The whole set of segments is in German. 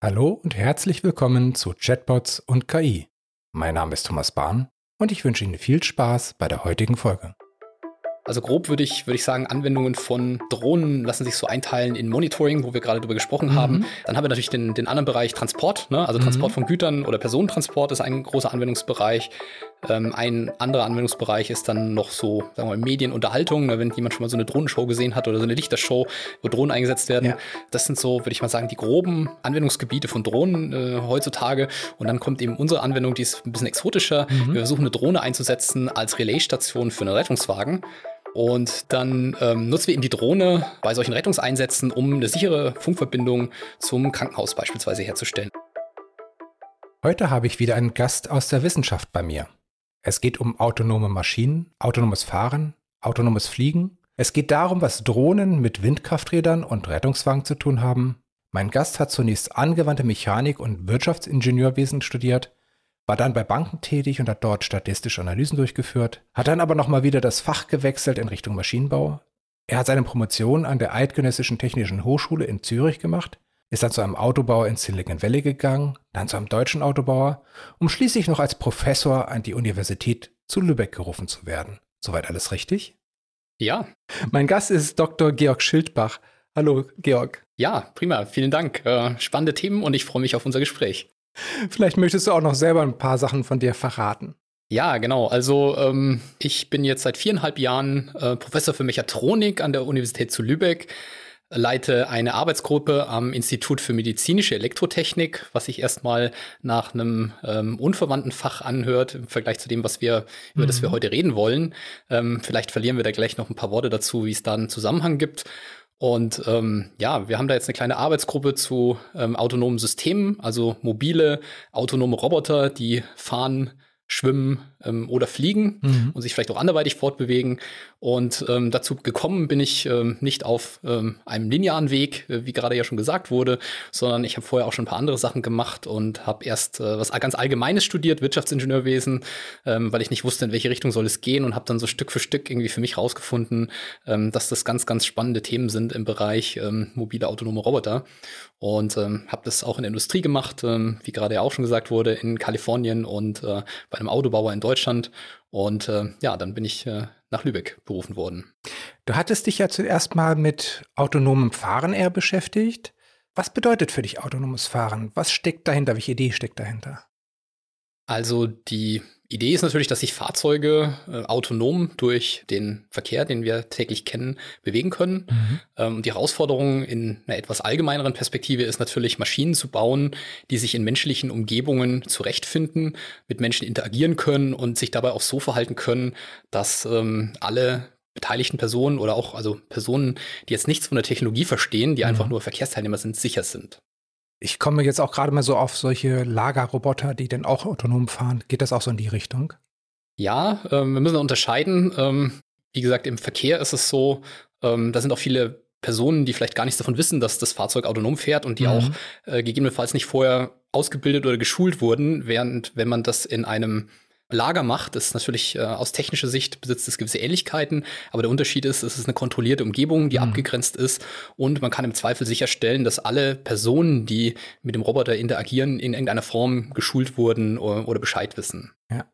Hallo und herzlich willkommen zu Chatbots und KI. Mein Name ist Thomas Bahn und ich wünsche Ihnen viel Spaß bei der heutigen Folge. Also grob würde ich, würde ich sagen, Anwendungen von Drohnen lassen sich so einteilen in Monitoring, wo wir gerade drüber gesprochen mhm. haben. Dann haben wir natürlich den, den anderen Bereich Transport, ne? also Transport mhm. von Gütern oder Personentransport ist ein großer Anwendungsbereich. Ähm, ein anderer Anwendungsbereich ist dann noch so, sagen wir mal, Medienunterhaltung, ne? wenn jemand schon mal so eine Drohnenshow gesehen hat oder so eine Lichtershow, wo Drohnen eingesetzt werden. Ja. Das sind so, würde ich mal sagen, die groben Anwendungsgebiete von Drohnen äh, heutzutage. Und dann kommt eben unsere Anwendung, die ist ein bisschen exotischer. Mhm. Wir versuchen eine Drohne einzusetzen als Relaisstation für einen Rettungswagen. Und dann ähm, nutzen wir eben die Drohne bei solchen Rettungseinsätzen, um eine sichere Funkverbindung zum Krankenhaus beispielsweise herzustellen. Heute habe ich wieder einen Gast aus der Wissenschaft bei mir. Es geht um autonome Maschinen, autonomes Fahren, autonomes Fliegen. Es geht darum, was Drohnen mit Windkrafträdern und Rettungswagen zu tun haben. Mein Gast hat zunächst angewandte Mechanik und Wirtschaftsingenieurwesen studiert war dann bei Banken tätig und hat dort statistische Analysen durchgeführt, hat dann aber nochmal wieder das Fach gewechselt in Richtung Maschinenbau. Er hat seine Promotion an der Eidgenössischen Technischen Hochschule in Zürich gemacht, ist dann zu einem Autobauer in Silicon Valley gegangen, dann zu einem deutschen Autobauer, um schließlich noch als Professor an die Universität zu Lübeck gerufen zu werden. Soweit alles richtig? Ja. Mein Gast ist Dr. Georg Schildbach. Hallo, Georg. Ja, prima. Vielen Dank. Äh, spannende Themen und ich freue mich auf unser Gespräch. Vielleicht möchtest du auch noch selber ein paar Sachen von dir verraten. Ja, genau. Also ähm, ich bin jetzt seit viereinhalb Jahren äh, Professor für Mechatronik an der Universität zu Lübeck, leite eine Arbeitsgruppe am Institut für medizinische Elektrotechnik, was sich erstmal nach einem ähm, unverwandten Fach anhört im Vergleich zu dem, was wir über das wir mhm. heute reden wollen. Ähm, vielleicht verlieren wir da gleich noch ein paar Worte dazu, wie es da einen Zusammenhang gibt. Und ähm, ja, wir haben da jetzt eine kleine Arbeitsgruppe zu ähm, autonomen Systemen, also mobile, autonome Roboter, die fahren, schwimmen ähm, oder fliegen mhm. und sich vielleicht auch anderweitig fortbewegen. Und ähm, dazu gekommen bin ich ähm, nicht auf ähm, einem linearen Weg, äh, wie gerade ja schon gesagt wurde, sondern ich habe vorher auch schon ein paar andere Sachen gemacht und habe erst äh, was ganz Allgemeines studiert, Wirtschaftsingenieurwesen, ähm, weil ich nicht wusste, in welche Richtung soll es gehen und habe dann so Stück für Stück irgendwie für mich rausgefunden, ähm, dass das ganz, ganz spannende Themen sind im Bereich mobile autonome Roboter. Und habe das auch in der Industrie gemacht, wie gerade ja auch schon gesagt wurde, in Kalifornien und äh, bei einem Autobauer in Deutschland. Und äh, ja, dann bin ich äh, nach Lübeck berufen worden. Du hattest dich ja zuerst mal mit autonomem Fahren eher beschäftigt. Was bedeutet für dich autonomes Fahren? Was steckt dahinter? Welche Idee steckt dahinter? Also die Idee ist natürlich, dass sich Fahrzeuge äh, autonom durch den Verkehr, den wir täglich kennen, bewegen können. Mhm. Ähm, die Herausforderung in einer etwas allgemeineren Perspektive ist natürlich, Maschinen zu bauen, die sich in menschlichen Umgebungen zurechtfinden, mit Menschen interagieren können und sich dabei auch so verhalten können, dass ähm, alle beteiligten Personen oder auch also Personen, die jetzt nichts von der Technologie verstehen, die mhm. einfach nur Verkehrsteilnehmer sind, sicher sind. Ich komme jetzt auch gerade mal so auf solche Lagerroboter, die dann auch autonom fahren. Geht das auch so in die Richtung? Ja, ähm, wir müssen unterscheiden. Ähm, wie gesagt, im Verkehr ist es so, ähm, da sind auch viele Personen, die vielleicht gar nichts davon wissen, dass das Fahrzeug autonom fährt und die mhm. auch äh, gegebenenfalls nicht vorher ausgebildet oder geschult wurden, während wenn man das in einem Lager macht, ist natürlich äh, aus technischer Sicht besitzt es gewisse Ähnlichkeiten, aber der Unterschied ist, es ist eine kontrollierte Umgebung, die mhm. abgegrenzt ist und man kann im Zweifel sicherstellen, dass alle Personen, die mit dem Roboter interagieren, in irgendeiner Form geschult wurden oder, oder Bescheid wissen. Ja.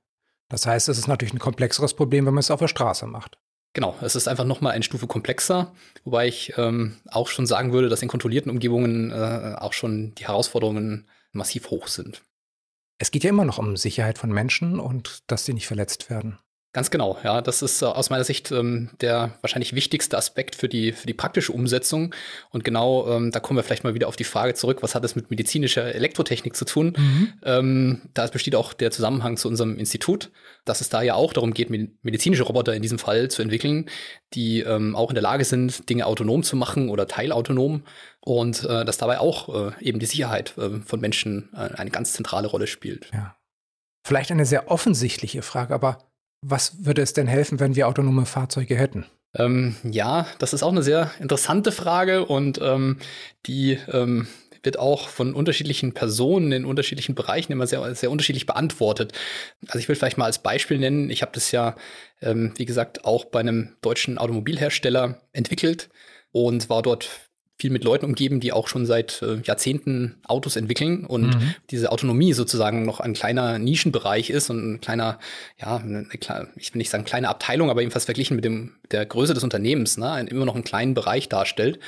Das heißt, es ist natürlich ein komplexeres Problem, wenn man es auf der Straße macht. Genau, es ist einfach noch mal eine Stufe komplexer, wobei ich ähm, auch schon sagen würde, dass in kontrollierten Umgebungen äh, auch schon die Herausforderungen massiv hoch sind. Es geht ja immer noch um Sicherheit von Menschen und dass sie nicht verletzt werden. Ganz genau, ja. Das ist äh, aus meiner Sicht ähm, der wahrscheinlich wichtigste Aspekt für die, für die praktische Umsetzung. Und genau, ähm, da kommen wir vielleicht mal wieder auf die Frage zurück, was hat es mit medizinischer Elektrotechnik zu tun? Mhm. Ähm, da besteht auch der Zusammenhang zu unserem Institut, dass es da ja auch darum geht, medizinische Roboter in diesem Fall zu entwickeln, die ähm, auch in der Lage sind, Dinge autonom zu machen oder teilautonom. Und äh, dass dabei auch äh, eben die Sicherheit äh, von Menschen äh, eine ganz zentrale Rolle spielt. Ja. Vielleicht eine sehr offensichtliche Frage, aber was würde es denn helfen, wenn wir autonome Fahrzeuge hätten? Ähm, ja, das ist auch eine sehr interessante Frage und ähm, die ähm, wird auch von unterschiedlichen Personen in unterschiedlichen Bereichen immer sehr, sehr unterschiedlich beantwortet. Also ich will vielleicht mal als Beispiel nennen, ich habe das ja, ähm, wie gesagt, auch bei einem deutschen Automobilhersteller entwickelt und war dort viel mit Leuten umgeben, die auch schon seit äh, Jahrzehnten Autos entwickeln und mhm. diese Autonomie sozusagen noch ein kleiner Nischenbereich ist und ein kleiner, ja, eine, eine, ich will nicht sagen kleine Abteilung, aber jedenfalls verglichen mit dem der Größe des Unternehmens, ne, immer noch einen kleinen Bereich darstellt.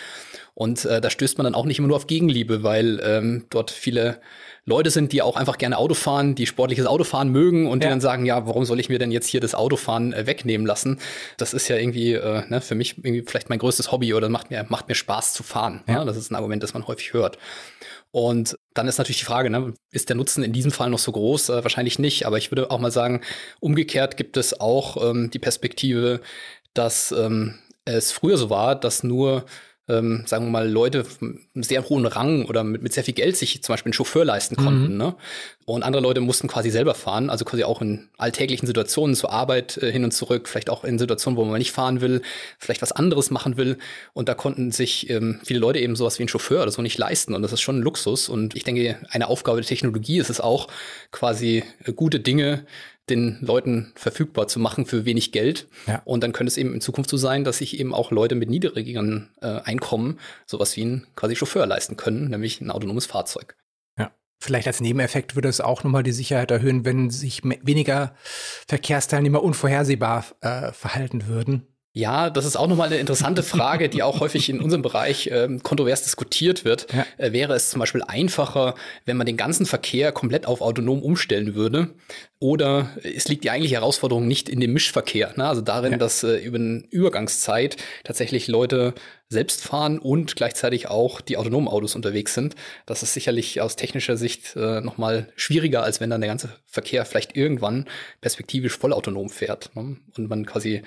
Und äh, da stößt man dann auch nicht immer nur auf Gegenliebe, weil ähm, dort viele Leute sind, die auch einfach gerne Auto fahren, die sportliches Autofahren mögen und ja. die dann sagen, ja, warum soll ich mir denn jetzt hier das Autofahren äh, wegnehmen lassen? Das ist ja irgendwie äh, ne, für mich irgendwie vielleicht mein größtes Hobby oder macht mir, macht mir Spaß zu fahren. Ja. ja. Das ist ein Argument, das man häufig hört. Und dann ist natürlich die Frage, ne, ist der Nutzen in diesem Fall noch so groß? Äh, wahrscheinlich nicht, aber ich würde auch mal sagen, umgekehrt gibt es auch ähm, die Perspektive, dass ähm, es früher so war, dass nur ähm, sagen wir mal, Leute mit sehr hohen Rang oder mit, mit sehr viel Geld sich zum Beispiel einen Chauffeur leisten konnten. Mhm. Ne? Und andere Leute mussten quasi selber fahren, also quasi auch in alltäglichen Situationen zur Arbeit äh, hin und zurück, vielleicht auch in Situationen, wo man nicht fahren will, vielleicht was anderes machen will. Und da konnten sich ähm, viele Leute eben sowas wie ein Chauffeur oder so nicht leisten. Und das ist schon ein Luxus. Und ich denke, eine Aufgabe der Technologie ist es auch, quasi äh, gute Dinge den Leuten verfügbar zu machen für wenig Geld. Ja. Und dann könnte es eben in Zukunft so sein, dass sich eben auch Leute mit niedrigeren äh, Einkommen sowas wie ein quasi Chauffeur leisten können, nämlich ein autonomes Fahrzeug. Ja. Vielleicht als Nebeneffekt würde es auch nochmal die Sicherheit erhöhen, wenn sich weniger Verkehrsteilnehmer unvorhersehbar äh, verhalten würden. Ja, das ist auch nochmal eine interessante Frage, die auch häufig in unserem Bereich ähm, kontrovers diskutiert wird. Ja. Äh, wäre es zum Beispiel einfacher, wenn man den ganzen Verkehr komplett auf autonom umstellen würde? Oder es liegt die eigentliche Herausforderung nicht in dem Mischverkehr, ne? also darin, ja. dass äh, über eine Übergangszeit tatsächlich Leute selbst fahren und gleichzeitig auch die autonomen Autos unterwegs sind. Das ist sicherlich aus technischer Sicht äh, nochmal schwieriger, als wenn dann der ganze Verkehr vielleicht irgendwann perspektivisch vollautonom fährt ne? und man quasi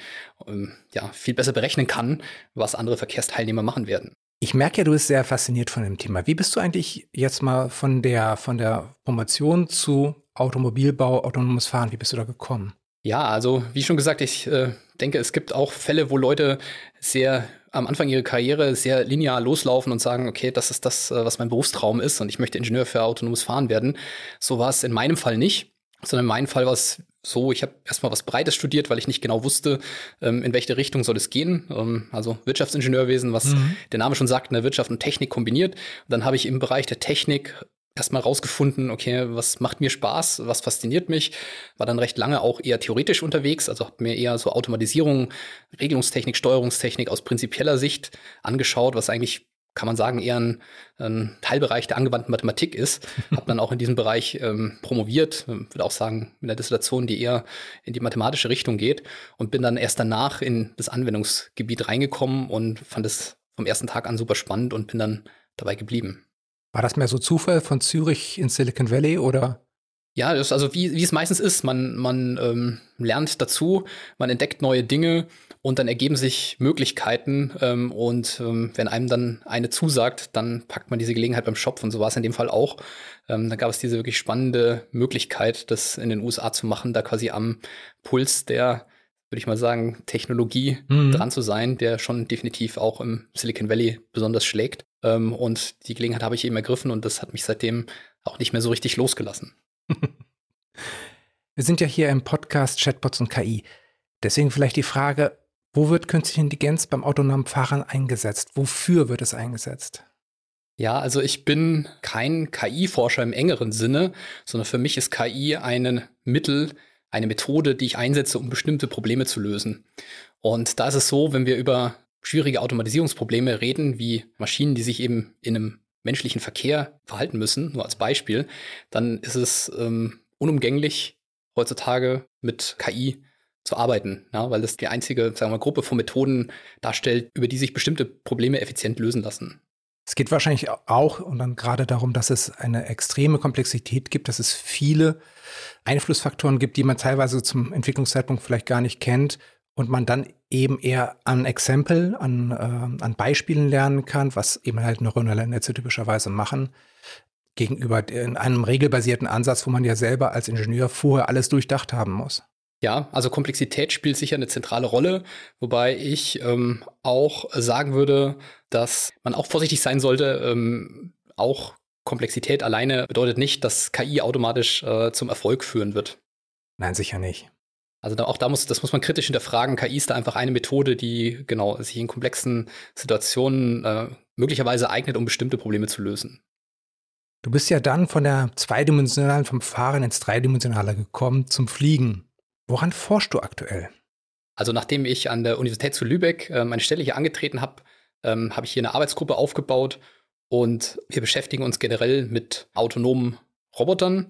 ähm, ja, viel besser berechnen kann, was andere Verkehrsteilnehmer machen werden. Ich merke ja, du bist sehr fasziniert von dem Thema. Wie bist du eigentlich jetzt mal von der, von der Promotion zu Automobilbau, autonomes Fahren, wie bist du da gekommen? Ja, also wie schon gesagt, ich äh, denke, es gibt auch Fälle, wo Leute sehr am Anfang ihrer Karriere sehr linear loslaufen und sagen, okay, das ist das, äh, was mein Berufstraum ist und ich möchte Ingenieur für autonomes Fahren werden. So war es in meinem Fall nicht, sondern in meinem Fall war es so, ich habe erstmal was Breites studiert, weil ich nicht genau wusste, ähm, in welche Richtung soll es gehen. Ähm, also Wirtschaftsingenieurwesen, was mhm. der Name schon sagt, eine Wirtschaft und Technik kombiniert. Und dann habe ich im Bereich der Technik erstmal rausgefunden, okay, was macht mir Spaß, was fasziniert mich, war dann recht lange auch eher theoretisch unterwegs, also habe mir eher so Automatisierung, Regelungstechnik, Steuerungstechnik aus prinzipieller Sicht angeschaut, was eigentlich kann man sagen, eher ein, ein Teilbereich der angewandten Mathematik ist. habe dann auch in diesem Bereich ähm, promoviert, würde auch sagen, mit einer Dissertation, die eher in die mathematische Richtung geht und bin dann erst danach in das Anwendungsgebiet reingekommen und fand es vom ersten Tag an super spannend und bin dann dabei geblieben. War das mehr so Zufall von Zürich in Silicon Valley oder? Ja, das ist also wie, wie es meistens ist. Man, man ähm, lernt dazu, man entdeckt neue Dinge und dann ergeben sich Möglichkeiten. Ähm, und ähm, wenn einem dann eine zusagt, dann packt man diese Gelegenheit beim Shop. Und so war es in dem Fall auch. Ähm, da gab es diese wirklich spannende Möglichkeit, das in den USA zu machen, da quasi am Puls der würde ich mal sagen, Technologie mhm. dran zu sein, der schon definitiv auch im Silicon Valley besonders schlägt. Ähm, und die Gelegenheit habe ich eben ergriffen und das hat mich seitdem auch nicht mehr so richtig losgelassen. Wir sind ja hier im Podcast Chatbots und KI. Deswegen vielleicht die Frage, wo wird künstliche Intelligenz beim autonomen Fahren eingesetzt? Wofür wird es eingesetzt? Ja, also ich bin kein KI-Forscher im engeren Sinne, sondern für mich ist KI ein Mittel, eine Methode, die ich einsetze, um bestimmte Probleme zu lösen. Und da ist es so, wenn wir über schwierige Automatisierungsprobleme reden, wie Maschinen, die sich eben in einem menschlichen Verkehr verhalten müssen, nur als Beispiel, dann ist es ähm, unumgänglich, heutzutage mit KI zu arbeiten, ja, weil das die einzige sagen wir, Gruppe von Methoden darstellt, über die sich bestimmte Probleme effizient lösen lassen. Es geht wahrscheinlich auch und dann gerade darum, dass es eine extreme Komplexität gibt, dass es viele Einflussfaktoren gibt, die man teilweise zum Entwicklungszeitpunkt vielleicht gar nicht kennt und man dann eben eher an Exempel, an, äh, an Beispielen lernen kann, was eben halt neuronale Netze typischerweise machen, gegenüber in einem regelbasierten Ansatz, wo man ja selber als Ingenieur vorher alles durchdacht haben muss. Ja, also Komplexität spielt sicher eine zentrale Rolle, wobei ich ähm, auch sagen würde, dass man auch vorsichtig sein sollte. Ähm, auch Komplexität alleine bedeutet nicht, dass KI automatisch äh, zum Erfolg führen wird. Nein, sicher nicht. Also da, auch da muss, das muss man kritisch hinterfragen. KI ist da einfach eine Methode, die genau sich in komplexen Situationen äh, möglicherweise eignet, um bestimmte Probleme zu lösen. Du bist ja dann von der zweidimensionalen, vom Fahren ins Dreidimensionale gekommen, zum Fliegen. Woran forschst du aktuell? Also nachdem ich an der Universität zu Lübeck äh, meine Stelle hier angetreten habe, ähm, habe ich hier eine Arbeitsgruppe aufgebaut und wir beschäftigen uns generell mit autonomen Robotern.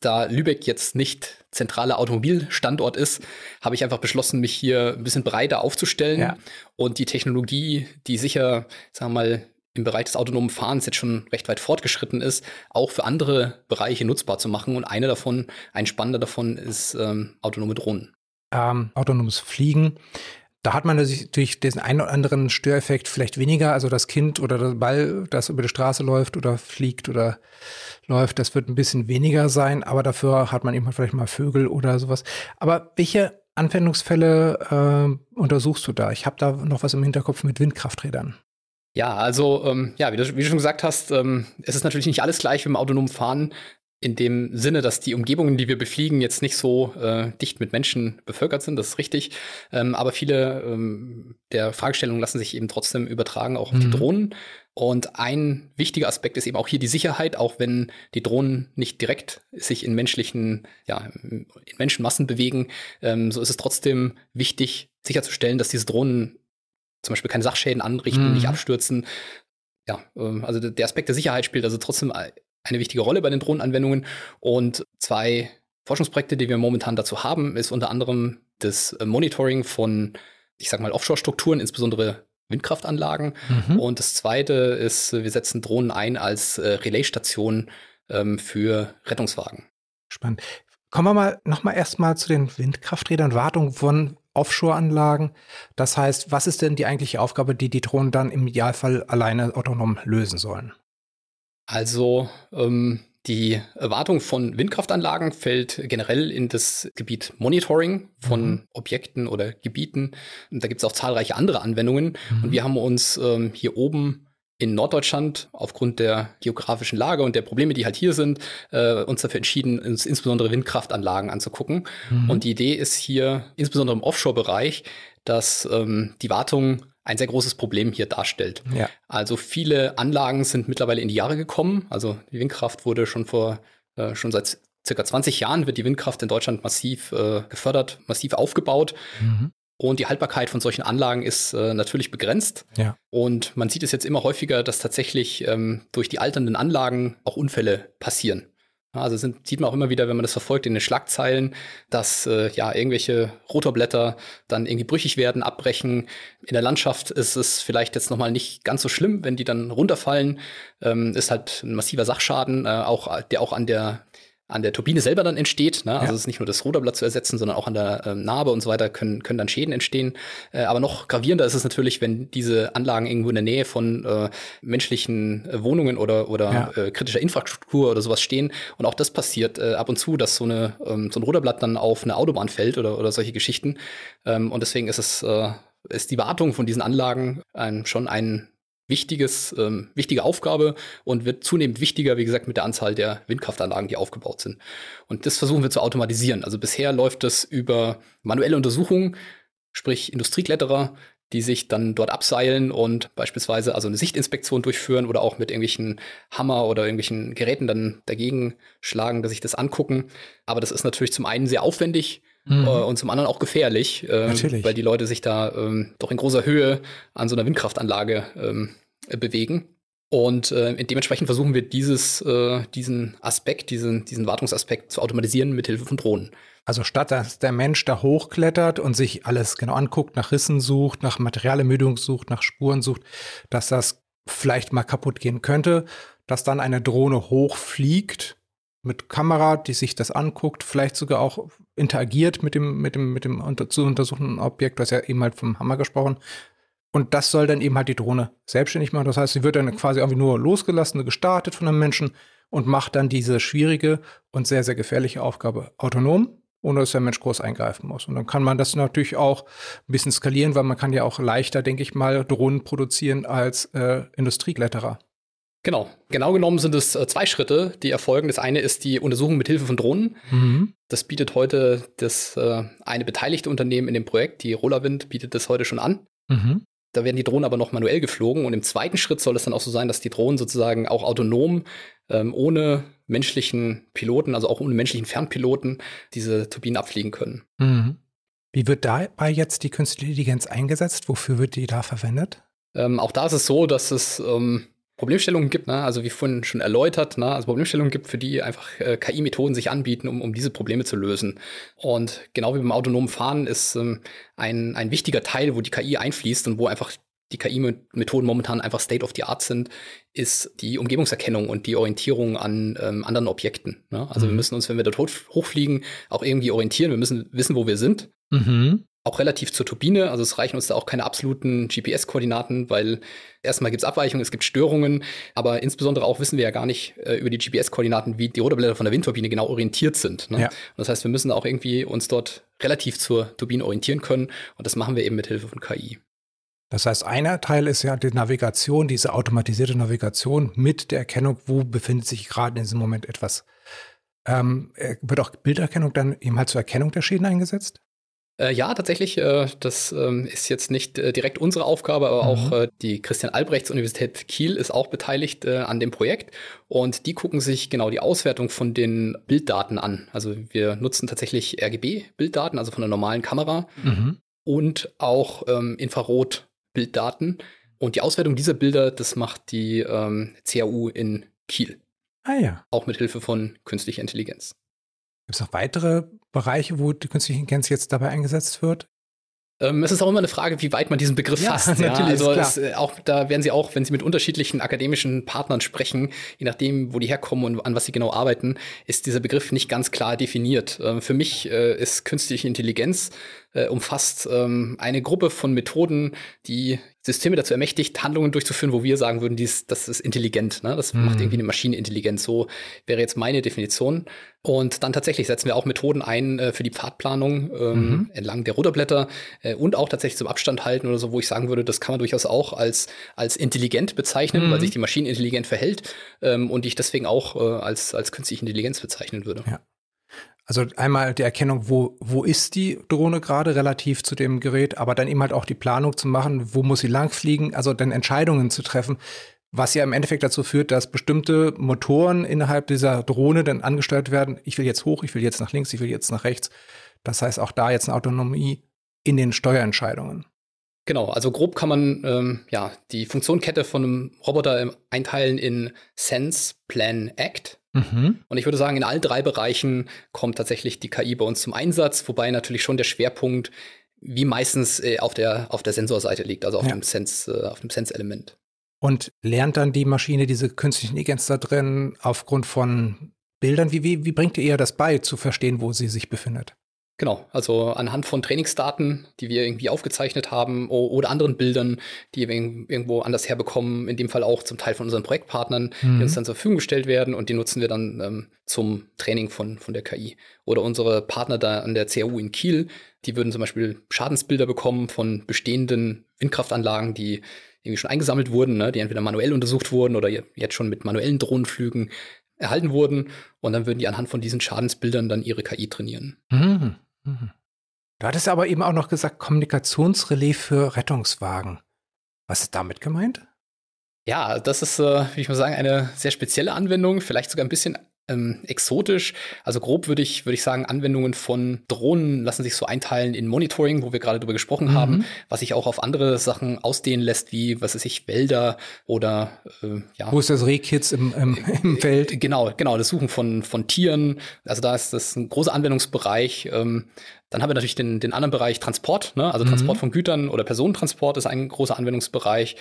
Da Lübeck jetzt nicht zentraler Automobilstandort ist, habe ich einfach beschlossen, mich hier ein bisschen breiter aufzustellen ja. und die Technologie, die sicher, sagen wir mal, im Bereich des autonomen Fahrens jetzt schon recht weit fortgeschritten ist, auch für andere Bereiche nutzbar zu machen. Und eine davon, ein spannender davon, ist ähm, autonome Drohnen. Ähm, autonomes Fliegen. Da hat man natürlich diesen einen oder anderen Störeffekt vielleicht weniger. Also das Kind oder der Ball, das über die Straße läuft oder fliegt oder läuft, das wird ein bisschen weniger sein. Aber dafür hat man eben vielleicht mal Vögel oder sowas. Aber welche Anwendungsfälle äh, untersuchst du da? Ich habe da noch was im Hinterkopf mit Windkrafträdern. Ja, also ähm, ja, wie du, wie du, schon gesagt hast, ähm, es ist natürlich nicht alles gleich dem autonomen Fahren in dem Sinne, dass die Umgebungen, die wir befliegen, jetzt nicht so äh, dicht mit Menschen bevölkert sind, das ist richtig. Ähm, aber viele ähm, der Fragestellungen lassen sich eben trotzdem übertragen, auch auf mhm. die Drohnen. Und ein wichtiger Aspekt ist eben auch hier die Sicherheit, auch wenn die Drohnen nicht direkt sich in menschlichen, ja, in Menschenmassen bewegen, ähm, so ist es trotzdem wichtig, sicherzustellen, dass diese Drohnen zum Beispiel keine Sachschäden anrichten, mhm. nicht abstürzen. Ja, äh, also der Aspekt der Sicherheit spielt also trotzdem eine wichtige Rolle bei den Drohnenanwendungen. Und zwei Forschungsprojekte, die wir momentan dazu haben, ist unter anderem das Monitoring von, ich sag mal, Offshore-Strukturen, insbesondere Windkraftanlagen. Mhm. Und das zweite ist, wir setzen Drohnen ein als äh, Relaisstation ähm, für Rettungswagen. Spannend. Kommen wir mal nochmal erstmal zu den Windkrafträdern, Wartung von Offshore-Anlagen. Das heißt, was ist denn die eigentliche Aufgabe, die die Drohnen dann im Idealfall alleine autonom lösen sollen? Also ähm, die Erwartung von Windkraftanlagen fällt generell in das Gebiet Monitoring von mhm. Objekten oder Gebieten. Und da gibt es auch zahlreiche andere Anwendungen. Mhm. Und wir haben uns ähm, hier oben in Norddeutschland aufgrund der geografischen Lage und der Probleme, die halt hier sind, äh, uns dafür entschieden, uns insbesondere Windkraftanlagen anzugucken. Mhm. Und die Idee ist hier, insbesondere im Offshore-Bereich, dass ähm, die Wartung ein sehr großes Problem hier darstellt. Ja. Also viele Anlagen sind mittlerweile in die Jahre gekommen. Also die Windkraft wurde schon vor, äh, schon seit circa 20 Jahren wird die Windkraft in Deutschland massiv äh, gefördert, massiv aufgebaut. Mhm. Und die Haltbarkeit von solchen Anlagen ist äh, natürlich begrenzt. Ja. Und man sieht es jetzt immer häufiger, dass tatsächlich ähm, durch die alternden Anlagen auch Unfälle passieren. Also sind, sieht man auch immer wieder, wenn man das verfolgt in den Schlagzeilen, dass äh, ja irgendwelche Rotorblätter dann irgendwie brüchig werden, abbrechen. In der Landschaft ist es vielleicht jetzt nochmal nicht ganz so schlimm, wenn die dann runterfallen. Ähm, ist halt ein massiver Sachschaden, äh, auch, der auch an der an der Turbine selber dann entsteht. Ne? Also ja. es ist nicht nur das Ruderblatt zu ersetzen, sondern auch an der ähm, Narbe und so weiter können, können dann Schäden entstehen. Äh, aber noch gravierender ist es natürlich, wenn diese Anlagen irgendwo in der Nähe von äh, menschlichen äh, Wohnungen oder, oder ja. äh, kritischer Infrastruktur oder sowas stehen. Und auch das passiert äh, ab und zu, dass so, eine, ähm, so ein Ruderblatt dann auf eine Autobahn fällt oder, oder solche Geschichten. Ähm, und deswegen ist es äh, ist die Wartung von diesen Anlagen ein, schon ein wichtiges, ähm, wichtige Aufgabe und wird zunehmend wichtiger, wie gesagt, mit der Anzahl der Windkraftanlagen, die aufgebaut sind. Und das versuchen wir zu automatisieren. Also bisher läuft das über manuelle Untersuchungen, sprich Industriekletterer, die sich dann dort abseilen und beispielsweise also eine Sichtinspektion durchführen oder auch mit irgendwelchen Hammer oder irgendwelchen Geräten dann dagegen schlagen, dass sich das angucken. Aber das ist natürlich zum einen sehr aufwendig mhm. äh, und zum anderen auch gefährlich, äh, weil die Leute sich da äh, doch in großer Höhe an so einer Windkraftanlage ähm, bewegen. Und äh, dementsprechend versuchen wir dieses, äh, diesen Aspekt, diesen, diesen Wartungsaspekt zu automatisieren mit Hilfe von Drohnen. Also statt dass der Mensch da hochklettert und sich alles genau anguckt, nach Rissen sucht, nach Materialermüdung sucht, nach Spuren sucht, dass das vielleicht mal kaputt gehen könnte, dass dann eine Drohne hochfliegt mit Kamera, die sich das anguckt, vielleicht sogar auch interagiert mit dem, mit dem, mit dem unter, zu untersuchenden Objekt. Hast ja eben halt vom Hammer gesprochen. Und das soll dann eben halt die Drohne selbstständig machen. Das heißt, sie wird dann quasi irgendwie nur losgelassen, gestartet von einem Menschen und macht dann diese schwierige und sehr, sehr gefährliche Aufgabe autonom, ohne dass der Mensch groß eingreifen muss. Und dann kann man das natürlich auch ein bisschen skalieren, weil man kann ja auch leichter, denke ich mal, Drohnen produzieren als äh, Industriekletterer. Genau. Genau genommen sind es äh, zwei Schritte, die erfolgen. Das eine ist die Untersuchung mit Hilfe von Drohnen. Mhm. Das bietet heute das äh, eine beteiligte Unternehmen in dem Projekt, die Rollerwind, bietet das heute schon an. Mhm. Da werden die Drohnen aber noch manuell geflogen und im zweiten Schritt soll es dann auch so sein, dass die Drohnen sozusagen auch autonom ähm, ohne menschlichen Piloten, also auch ohne menschlichen Fernpiloten, diese Turbinen abfliegen können. Mhm. Wie wird dabei jetzt die künstliche Intelligenz eingesetzt? Wofür wird die da verwendet? Ähm, auch da ist es so, dass es ähm, Problemstellungen gibt, ne? also wie vorhin schon erläutert, ne? also Problemstellungen gibt, für die einfach äh, KI-Methoden sich anbieten, um, um diese Probleme zu lösen. Und genau wie beim autonomen Fahren ist ähm, ein, ein wichtiger Teil, wo die KI einfließt und wo einfach die KI-Methoden momentan einfach State of the Art sind, ist die Umgebungserkennung und die Orientierung an ähm, anderen Objekten. Ne? Also mhm. wir müssen uns, wenn wir dort hochfliegen, auch irgendwie orientieren. Wir müssen wissen, wo wir sind. Mhm auch relativ zur Turbine. Also es reichen uns da auch keine absoluten GPS-Koordinaten, weil erstmal gibt es Abweichungen, es gibt Störungen, aber insbesondere auch wissen wir ja gar nicht äh, über die GPS-Koordinaten, wie die Rotorblätter von der Windturbine genau orientiert sind. Ne? Ja. das heißt, wir müssen auch irgendwie uns dort relativ zur Turbine orientieren können und das machen wir eben mit Hilfe von KI. Das heißt, einer Teil ist ja die Navigation, diese automatisierte Navigation mit der Erkennung, wo befindet sich gerade in diesem Moment etwas. Ähm, äh, wird auch Bilderkennung dann eben halt zur Erkennung der Schäden eingesetzt? Äh, ja, tatsächlich. Äh, das ähm, ist jetzt nicht äh, direkt unsere Aufgabe, aber mhm. auch äh, die Christian Albrechts Universität Kiel ist auch beteiligt äh, an dem Projekt. Und die gucken sich genau die Auswertung von den Bilddaten an. Also wir nutzen tatsächlich RGB-Bilddaten, also von der normalen Kamera mhm. und auch ähm, Infrarot-Bilddaten. Und die Auswertung dieser Bilder, das macht die ähm, CAU in Kiel. Ah ja. Auch mit Hilfe von künstlicher Intelligenz. Gibt es noch weitere Bereiche, wo die künstliche Intelligenz jetzt dabei eingesetzt wird? Ähm, es ist auch immer eine Frage, wie weit man diesen Begriff ja, fasst. Ja, also es, äh, auch da werden Sie auch, wenn Sie mit unterschiedlichen akademischen Partnern sprechen, je nachdem, wo die herkommen und an was sie genau arbeiten, ist dieser Begriff nicht ganz klar definiert. Ähm, für mich äh, ist künstliche Intelligenz äh, umfasst ähm, eine Gruppe von Methoden, die Systeme dazu ermächtigt, Handlungen durchzuführen, wo wir sagen würden, dies, das ist intelligent. Ne? Das mhm. macht irgendwie eine Maschine intelligent. So wäre jetzt meine Definition. Und dann tatsächlich setzen wir auch Methoden ein äh, für die Pfadplanung ähm, mhm. entlang der Ruderblätter äh, und auch tatsächlich zum Abstand halten oder so, wo ich sagen würde, das kann man durchaus auch als, als intelligent bezeichnen, mhm. weil sich die Maschine intelligent verhält ähm, und ich deswegen auch äh, als, als künstliche Intelligenz bezeichnen würde. Ja. Also einmal die Erkennung, wo, wo ist die Drohne gerade relativ zu dem Gerät, aber dann eben halt auch die Planung zu machen, wo muss sie langfliegen, also dann Entscheidungen zu treffen, was ja im Endeffekt dazu führt, dass bestimmte Motoren innerhalb dieser Drohne dann angesteuert werden. Ich will jetzt hoch, ich will jetzt nach links, ich will jetzt nach rechts. Das heißt auch da jetzt eine Autonomie in den Steuerentscheidungen. Genau, also grob kann man ähm, ja die Funktionenkette von einem Roboter einteilen in Sense, Plan, Act. Mhm. Und ich würde sagen, in allen drei Bereichen kommt tatsächlich die KI bei uns zum Einsatz, wobei natürlich schon der Schwerpunkt wie meistens äh, auf der auf der Sensorseite liegt, also auf ja. dem Sense äh, auf dem Sense-Element. Und lernt dann die Maschine diese künstliche Intelligenz da drin aufgrund von Bildern? Wie, wie, wie bringt ihr ihr das bei, zu verstehen, wo sie sich befindet? Genau, also anhand von Trainingsdaten, die wir irgendwie aufgezeichnet haben oder anderen Bildern, die wir irgendwo anders herbekommen, in dem Fall auch zum Teil von unseren Projektpartnern, mhm. die uns dann zur Verfügung gestellt werden und die nutzen wir dann ähm, zum Training von, von der KI. Oder unsere Partner da an der CAU in Kiel, die würden zum Beispiel Schadensbilder bekommen von bestehenden Windkraftanlagen, die irgendwie schon eingesammelt wurden, ne, die entweder manuell untersucht wurden oder jetzt schon mit manuellen Drohnenflügen erhalten wurden. Und dann würden die anhand von diesen Schadensbildern dann ihre KI trainieren. Mhm. Mhm. Du hattest aber eben auch noch gesagt, Kommunikationsrelais für Rettungswagen. Was ist damit gemeint? Ja, das ist, äh, wie ich mal sagen, eine sehr spezielle Anwendung, vielleicht sogar ein bisschen ähm, exotisch. Also grob würde ich, würde ich sagen, Anwendungen von Drohnen lassen sich so einteilen in Monitoring, wo wir gerade drüber gesprochen mhm. haben, was sich auch auf andere Sachen ausdehnen lässt, wie, was weiß ich, Wälder oder äh, ja. Wo ist das Rehkitz im, im, im äh, Feld? Genau, genau, das Suchen von, von Tieren. Also da ist das ein großer Anwendungsbereich. Ähm, dann haben wir natürlich den, den anderen Bereich Transport, ne? also Transport mhm. von Gütern oder Personentransport ist ein großer Anwendungsbereich.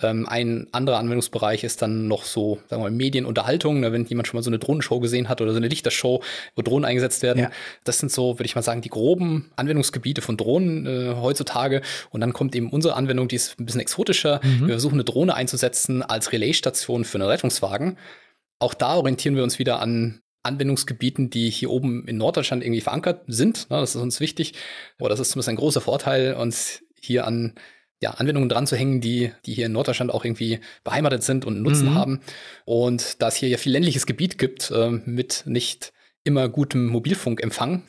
Ähm, ein anderer Anwendungsbereich ist dann noch so, sagen wir mal, Medienunterhaltung, ne? wenn jemand schon mal so eine Drohnenshow gesehen hat oder so eine Lichtershow, wo Drohnen eingesetzt werden. Ja. Das sind so, würde ich mal sagen, die groben Anwendungsgebiete von Drohnen äh, heutzutage. Und dann kommt eben unsere Anwendung, die ist ein bisschen exotischer. Mhm. Wir versuchen eine Drohne einzusetzen als Relaisstation für einen Rettungswagen. Auch da orientieren wir uns wieder an Anwendungsgebieten, die hier oben in Norddeutschland irgendwie verankert sind. Ne, das ist uns wichtig. Aber das ist zumindest ein großer Vorteil, uns hier an ja, Anwendungen dran zu hängen, die, die hier in Norddeutschland auch irgendwie beheimatet sind und Nutzen mhm. haben. Und da es hier ja viel ländliches Gebiet gibt, äh, mit nicht immer gutem Mobilfunkempfang,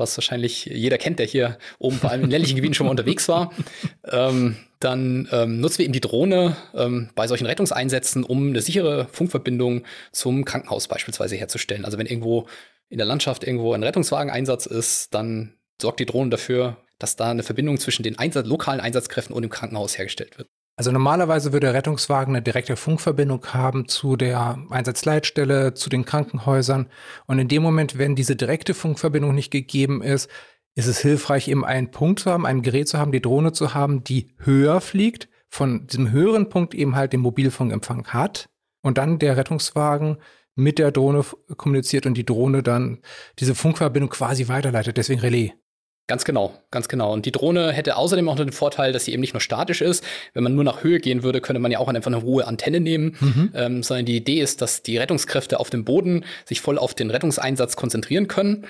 was wahrscheinlich jeder kennt, der hier oben vor allem in ländlichen Gebieten schon mal unterwegs war, ähm, dann ähm, nutzen wir eben die Drohne ähm, bei solchen Rettungseinsätzen, um eine sichere Funkverbindung zum Krankenhaus beispielsweise herzustellen. Also wenn irgendwo in der Landschaft irgendwo ein Rettungswageneinsatz ist, dann sorgt die Drohne dafür, dass da eine Verbindung zwischen den Einsatz lokalen Einsatzkräften und dem Krankenhaus hergestellt wird. Also normalerweise würde der Rettungswagen eine direkte Funkverbindung haben zu der Einsatzleitstelle, zu den Krankenhäusern. Und in dem Moment, wenn diese direkte Funkverbindung nicht gegeben ist, ist es hilfreich, eben einen Punkt zu haben, ein Gerät zu haben, die Drohne zu haben, die höher fliegt, von diesem höheren Punkt eben halt den Mobilfunkempfang hat und dann der Rettungswagen mit der Drohne kommuniziert und die Drohne dann diese Funkverbindung quasi weiterleitet, deswegen Relais. Ganz genau, ganz genau. Und die Drohne hätte außerdem auch noch den Vorteil, dass sie eben nicht nur statisch ist. Wenn man nur nach Höhe gehen würde, könnte man ja auch einfach eine hohe Antenne nehmen. Mhm. Ähm, sondern die Idee ist, dass die Rettungskräfte auf dem Boden sich voll auf den Rettungseinsatz konzentrieren können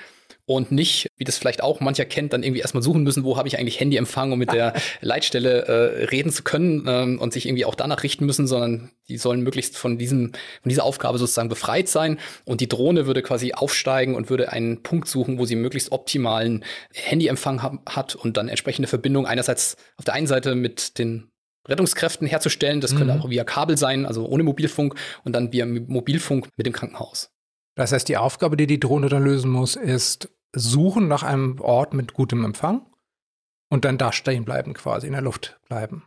und nicht, wie das vielleicht auch mancher kennt, dann irgendwie erstmal suchen müssen, wo habe ich eigentlich Handyempfang, um mit der Leitstelle äh, reden zu können ähm, und sich irgendwie auch danach richten müssen, sondern die sollen möglichst von diesem, von dieser Aufgabe sozusagen befreit sein. Und die Drohne würde quasi aufsteigen und würde einen Punkt suchen, wo sie möglichst optimalen Handyempfang ha hat und dann entsprechende Verbindung einerseits auf der einen Seite mit den Rettungskräften herzustellen. Das mhm. könnte auch via Kabel sein, also ohne Mobilfunk und dann via Mobilfunk mit dem Krankenhaus. Das heißt, die Aufgabe, die die Drohne dann lösen muss, ist suchen nach einem Ort mit gutem Empfang und dann da stehen bleiben, quasi in der Luft bleiben.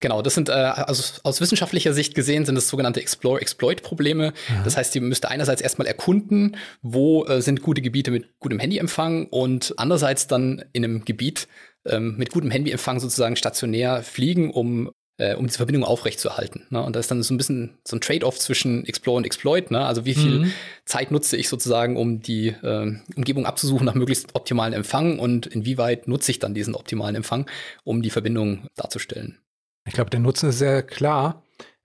Genau, das sind äh, also aus wissenschaftlicher Sicht gesehen sind das sogenannte Explore-Exploit-Probleme. Ja. Das heißt, die müsste einerseits erstmal erkunden, wo äh, sind gute Gebiete mit gutem Handyempfang und andererseits dann in einem Gebiet ähm, mit gutem Handyempfang sozusagen stationär fliegen, um äh, um diese Verbindung aufrechtzuerhalten. Ne? Und da ist dann so ein bisschen so ein Trade-off zwischen Explore und Exploit. Ne? Also wie viel mhm. Zeit nutze ich sozusagen, um die äh, Umgebung abzusuchen nach möglichst optimalen Empfang und inwieweit nutze ich dann diesen optimalen Empfang, um die Verbindung darzustellen. Ich glaube, der Nutzen ist sehr klar.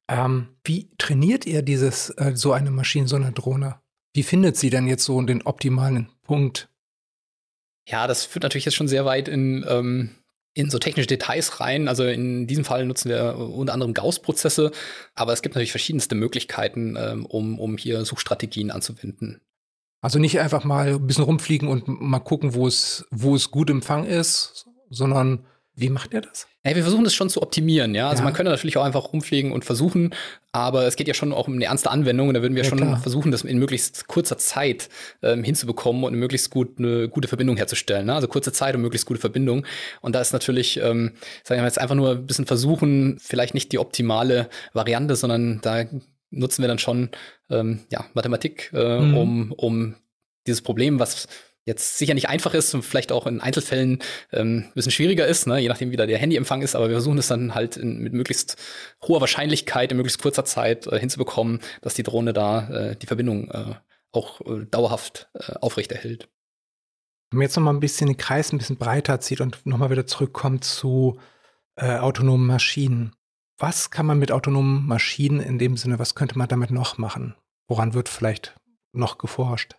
Ähm, wie trainiert ihr dieses, äh, so eine Maschine, so eine Drohne? Wie findet sie denn jetzt so den optimalen Punkt? Ja, das führt natürlich jetzt schon sehr weit in ähm, in so technische Details rein. Also in diesem Fall nutzen wir unter anderem Gauss-Prozesse, aber es gibt natürlich verschiedenste Möglichkeiten, ähm, um, um hier Suchstrategien anzuwenden. Also nicht einfach mal ein bisschen rumfliegen und mal gucken, wo es, wo es gut Empfang ist, sondern wie macht ihr das? Ja, wir versuchen das schon zu optimieren, ja. Also ja. man könnte natürlich auch einfach rumfliegen und versuchen, aber es geht ja schon auch um eine ernste Anwendung und da würden wir ja, schon klar. versuchen, das in möglichst kurzer Zeit ähm, hinzubekommen und möglichst gut eine gute Verbindung herzustellen. Ne? Also kurze Zeit und möglichst gute Verbindung. Und da ist natürlich, ähm, sagen wir jetzt einfach nur ein bisschen versuchen, vielleicht nicht die optimale Variante, sondern da nutzen wir dann schon ähm, ja, Mathematik, äh, mhm. um, um dieses Problem, was jetzt sicher nicht einfach ist und vielleicht auch in Einzelfällen ähm, ein bisschen schwieriger ist, ne? je nachdem, wie da der Handyempfang ist, aber wir versuchen es dann halt in, mit möglichst hoher Wahrscheinlichkeit in möglichst kurzer Zeit äh, hinzubekommen, dass die Drohne da äh, die Verbindung äh, auch äh, dauerhaft äh, aufrechterhält. Wenn man jetzt noch mal ein bisschen den Kreis ein bisschen breiter zieht und noch mal wieder zurückkommt zu äh, autonomen Maschinen. Was kann man mit autonomen Maschinen in dem Sinne, was könnte man damit noch machen? Woran wird vielleicht noch geforscht?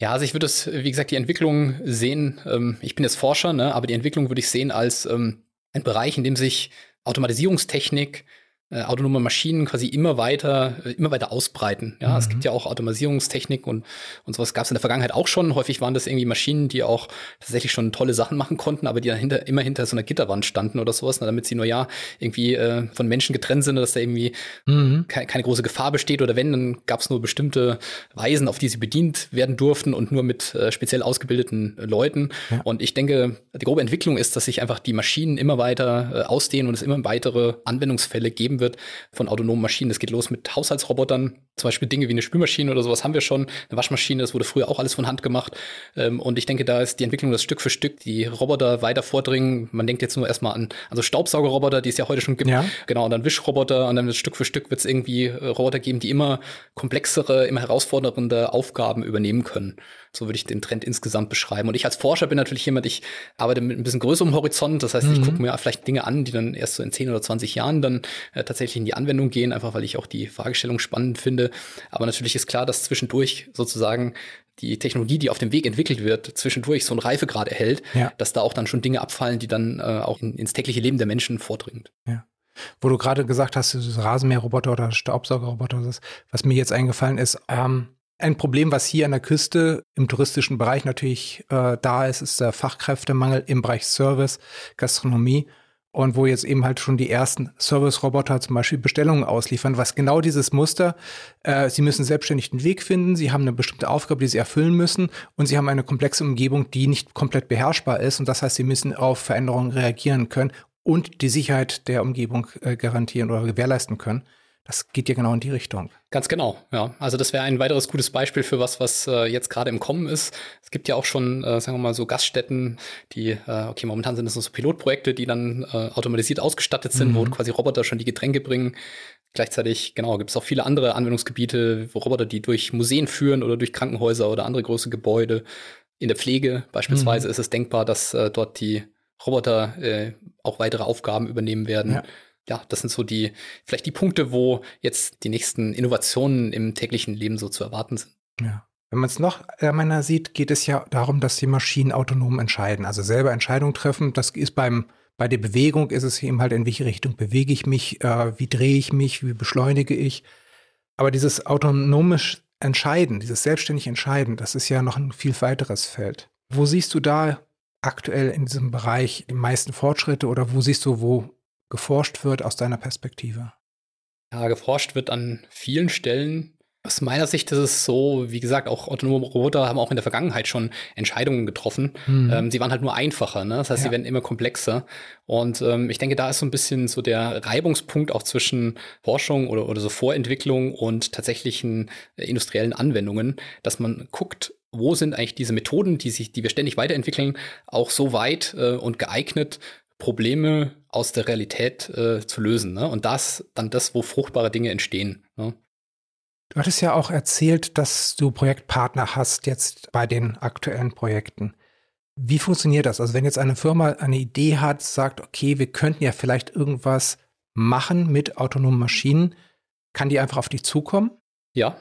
Ja, also ich würde es, wie gesagt, die Entwicklung sehen, ähm, ich bin jetzt Forscher, ne, aber die Entwicklung würde ich sehen als ähm, ein Bereich, in dem sich Automatisierungstechnik äh, autonome Maschinen quasi immer weiter, äh, immer weiter ausbreiten. Ja, mhm. es gibt ja auch Automatisierungstechnik und, und sowas gab es in der Vergangenheit auch schon. Häufig waren das irgendwie Maschinen, die auch tatsächlich schon tolle Sachen machen konnten, aber die dann hinter, immer hinter so einer Gitterwand standen oder sowas, ne, damit sie nur ja irgendwie äh, von Menschen getrennt sind, dass da irgendwie mhm. ke keine große Gefahr besteht oder wenn, dann gab es nur bestimmte Weisen, auf die sie bedient werden durften und nur mit äh, speziell ausgebildeten äh, Leuten. Ja. Und ich denke, die grobe Entwicklung ist, dass sich einfach die Maschinen immer weiter äh, ausdehnen und es immer weitere Anwendungsfälle geben wird von autonomen Maschinen. Das geht los mit Haushaltsrobotern, zum Beispiel Dinge wie eine Spülmaschine oder sowas haben wir schon. Eine Waschmaschine, das wurde früher auch alles von Hand gemacht. Ähm, und ich denke, da ist die Entwicklung das Stück für Stück, die Roboter weiter vordringen. Man denkt jetzt nur erstmal an also Staubsaugerroboter, die es ja heute schon gibt. Ja. Genau, und dann Wischroboter und dann Stück für Stück wird es irgendwie äh, Roboter geben, die immer komplexere, immer herausfordernde Aufgaben übernehmen können. So würde ich den Trend insgesamt beschreiben. Und ich als Forscher bin natürlich jemand, ich arbeite mit ein bisschen größerem Horizont. Das heißt, mhm. ich gucke mir vielleicht Dinge an, die dann erst so in 10 oder 20 Jahren dann äh, tatsächlich in die Anwendung gehen, einfach weil ich auch die Fragestellung spannend finde. Aber natürlich ist klar, dass zwischendurch sozusagen die Technologie, die auf dem Weg entwickelt wird, zwischendurch so einen Reifegrad erhält, ja. dass da auch dann schon Dinge abfallen, die dann äh, auch in, ins tägliche Leben der Menschen vordringt. Ja. Wo du gerade gesagt hast, Rasenmäherroboter oder Staubsaugerroboter, was mir jetzt eingefallen ist, ähm, ein Problem, was hier an der Küste im touristischen Bereich natürlich äh, da ist, ist der Fachkräftemangel im Bereich Service, Gastronomie und wo jetzt eben halt schon die ersten Service-Roboter zum Beispiel Bestellungen ausliefern, was genau dieses Muster, äh, sie müssen selbstständig den Weg finden, sie haben eine bestimmte Aufgabe, die sie erfüllen müssen und sie haben eine komplexe Umgebung, die nicht komplett beherrschbar ist und das heißt, sie müssen auf Veränderungen reagieren können und die Sicherheit der Umgebung äh, garantieren oder gewährleisten können. Das geht ja genau in die Richtung. Ganz genau, ja. Also das wäre ein weiteres gutes Beispiel für was, was äh, jetzt gerade im Kommen ist. Es gibt ja auch schon, äh, sagen wir mal, so Gaststätten, die, äh, okay, momentan sind das so Pilotprojekte, die dann äh, automatisiert ausgestattet sind, mhm. wo quasi Roboter schon die Getränke bringen. Gleichzeitig, genau, gibt es auch viele andere Anwendungsgebiete, wo Roboter, die durch Museen führen oder durch Krankenhäuser oder andere große Gebäude. In der Pflege beispielsweise mhm. ist es denkbar, dass äh, dort die Roboter äh, auch weitere Aufgaben übernehmen werden. Ja ja, das sind so die, vielleicht die Punkte, wo jetzt die nächsten Innovationen im täglichen Leben so zu erwarten sind. Ja. Wenn man es noch meiner sieht, geht es ja darum, dass die Maschinen autonom entscheiden, also selber Entscheidungen treffen. Das ist beim bei der Bewegung ist es eben halt, in welche Richtung bewege ich mich, äh, wie drehe ich mich, wie beschleunige ich. Aber dieses autonomisch Entscheiden, dieses selbstständig Entscheiden, das ist ja noch ein viel weiteres Feld. Wo siehst du da aktuell in diesem Bereich die meisten Fortschritte oder wo siehst du, wo geforscht wird aus deiner Perspektive? Ja, geforscht wird an vielen Stellen. Aus meiner Sicht ist es so, wie gesagt, auch autonome Roboter haben auch in der Vergangenheit schon Entscheidungen getroffen. Mhm. Ähm, sie waren halt nur einfacher, ne? das heißt, ja. sie werden immer komplexer. Und ähm, ich denke, da ist so ein bisschen so der Reibungspunkt auch zwischen Forschung oder, oder so Vorentwicklung und tatsächlichen äh, industriellen Anwendungen, dass man guckt, wo sind eigentlich diese Methoden, die sich, die wir ständig weiterentwickeln, auch so weit äh, und geeignet, Probleme aus der Realität äh, zu lösen. Ne? Und das dann das, wo fruchtbare Dinge entstehen. Ne? Du hattest ja auch erzählt, dass du Projektpartner hast jetzt bei den aktuellen Projekten. Wie funktioniert das? Also wenn jetzt eine Firma eine Idee hat, sagt, okay, wir könnten ja vielleicht irgendwas machen mit autonomen Maschinen, kann die einfach auf dich zukommen? Ja,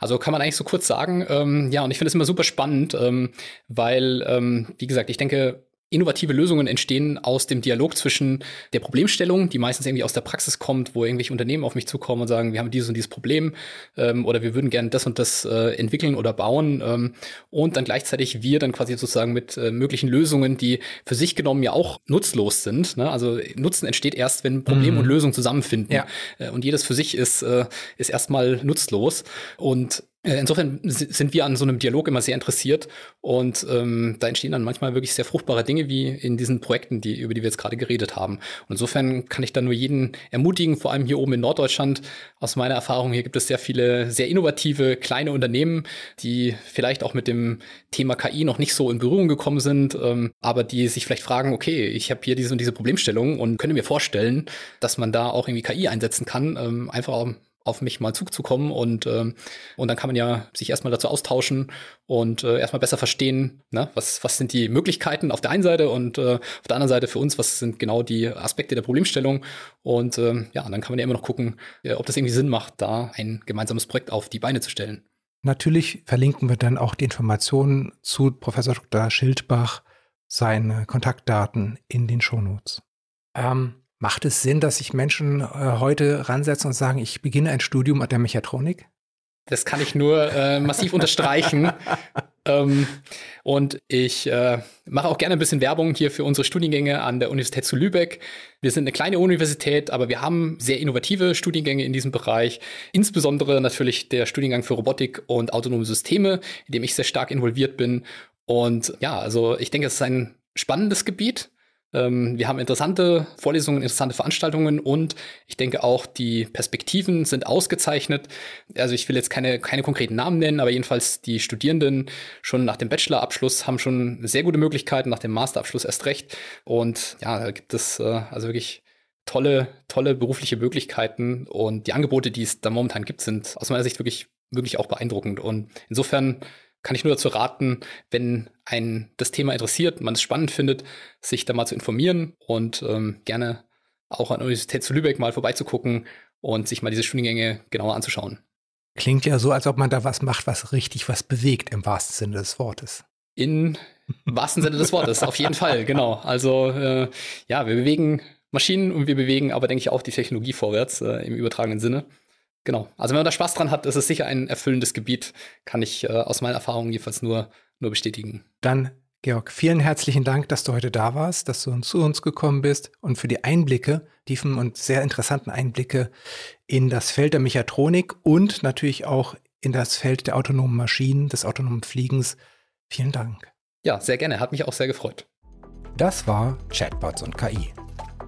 also kann man eigentlich so kurz sagen, ähm, ja, und ich finde es immer super spannend, ähm, weil, ähm, wie gesagt, ich denke, innovative Lösungen entstehen aus dem Dialog zwischen der Problemstellung, die meistens irgendwie aus der Praxis kommt, wo irgendwelche Unternehmen auf mich zukommen und sagen, wir haben dieses und dieses Problem ähm, oder wir würden gerne das und das äh, entwickeln oder bauen ähm, und dann gleichzeitig wir dann quasi sozusagen mit äh, möglichen Lösungen, die für sich genommen ja auch nutzlos sind. Ne? Also Nutzen entsteht erst, wenn Problem mhm. und Lösung zusammenfinden ja. äh, und jedes für sich ist, äh, ist erstmal nutzlos und Insofern sind wir an so einem Dialog immer sehr interessiert und ähm, da entstehen dann manchmal wirklich sehr fruchtbare Dinge wie in diesen Projekten, die, über die wir jetzt gerade geredet haben. Und insofern kann ich da nur jeden ermutigen, vor allem hier oben in Norddeutschland. Aus meiner Erfahrung hier gibt es sehr viele sehr innovative kleine Unternehmen, die vielleicht auch mit dem Thema KI noch nicht so in Berührung gekommen sind, ähm, aber die sich vielleicht fragen, okay, ich habe hier diese und diese Problemstellung und könnte mir vorstellen, dass man da auch irgendwie KI einsetzen kann, ähm, einfach auf mich mal zuzukommen und, ähm, und dann kann man ja sich erstmal dazu austauschen und äh, erstmal besser verstehen, ne, was, was sind die Möglichkeiten auf der einen Seite und äh, auf der anderen Seite für uns, was sind genau die Aspekte der Problemstellung und ähm, ja, dann kann man ja immer noch gucken, äh, ob das irgendwie Sinn macht, da ein gemeinsames Projekt auf die Beine zu stellen. Natürlich verlinken wir dann auch die Informationen zu Professor Dr. Schildbach, seine Kontaktdaten in den Shownotes. Ähm, Macht es Sinn, dass sich Menschen äh, heute ransetzen und sagen, ich beginne ein Studium an der Mechatronik? Das kann ich nur äh, massiv unterstreichen. ähm, und ich äh, mache auch gerne ein bisschen Werbung hier für unsere Studiengänge an der Universität zu Lübeck. Wir sind eine kleine Universität, aber wir haben sehr innovative Studiengänge in diesem Bereich. Insbesondere natürlich der Studiengang für Robotik und autonome Systeme, in dem ich sehr stark involviert bin. Und ja, also ich denke, es ist ein spannendes Gebiet. Ähm, wir haben interessante Vorlesungen, interessante Veranstaltungen und ich denke auch, die Perspektiven sind ausgezeichnet. Also ich will jetzt keine, keine konkreten Namen nennen, aber jedenfalls die Studierenden schon nach dem Bachelorabschluss haben schon sehr gute Möglichkeiten, nach dem Masterabschluss erst recht. Und ja, da gibt es äh, also wirklich tolle, tolle berufliche Möglichkeiten und die Angebote, die es da momentan gibt, sind aus meiner Sicht wirklich, wirklich auch beeindruckend. Und insofern kann ich nur dazu raten, wenn ein das Thema interessiert, man es spannend findet, sich da mal zu informieren und ähm, gerne auch an der Universität zu Lübeck mal vorbeizugucken und sich mal diese Studiengänge genauer anzuschauen. Klingt ja so, als ob man da was macht, was richtig was bewegt, im wahrsten Sinne des Wortes. In wahrsten Sinne des Wortes, auf jeden Fall, genau. Also äh, ja, wir bewegen Maschinen und wir bewegen aber, denke ich, auch die Technologie vorwärts äh, im übertragenen Sinne. Genau. Also wenn man da Spaß dran hat, ist es sicher ein erfüllendes Gebiet, kann ich äh, aus meiner Erfahrung jedenfalls nur, nur bestätigen. Dann, Georg, vielen herzlichen Dank, dass du heute da warst, dass du zu uns gekommen bist und für die Einblicke, tiefen und sehr interessanten Einblicke in das Feld der Mechatronik und natürlich auch in das Feld der autonomen Maschinen, des autonomen Fliegens. Vielen Dank. Ja, sehr gerne. Hat mich auch sehr gefreut. Das war Chatbots und KI.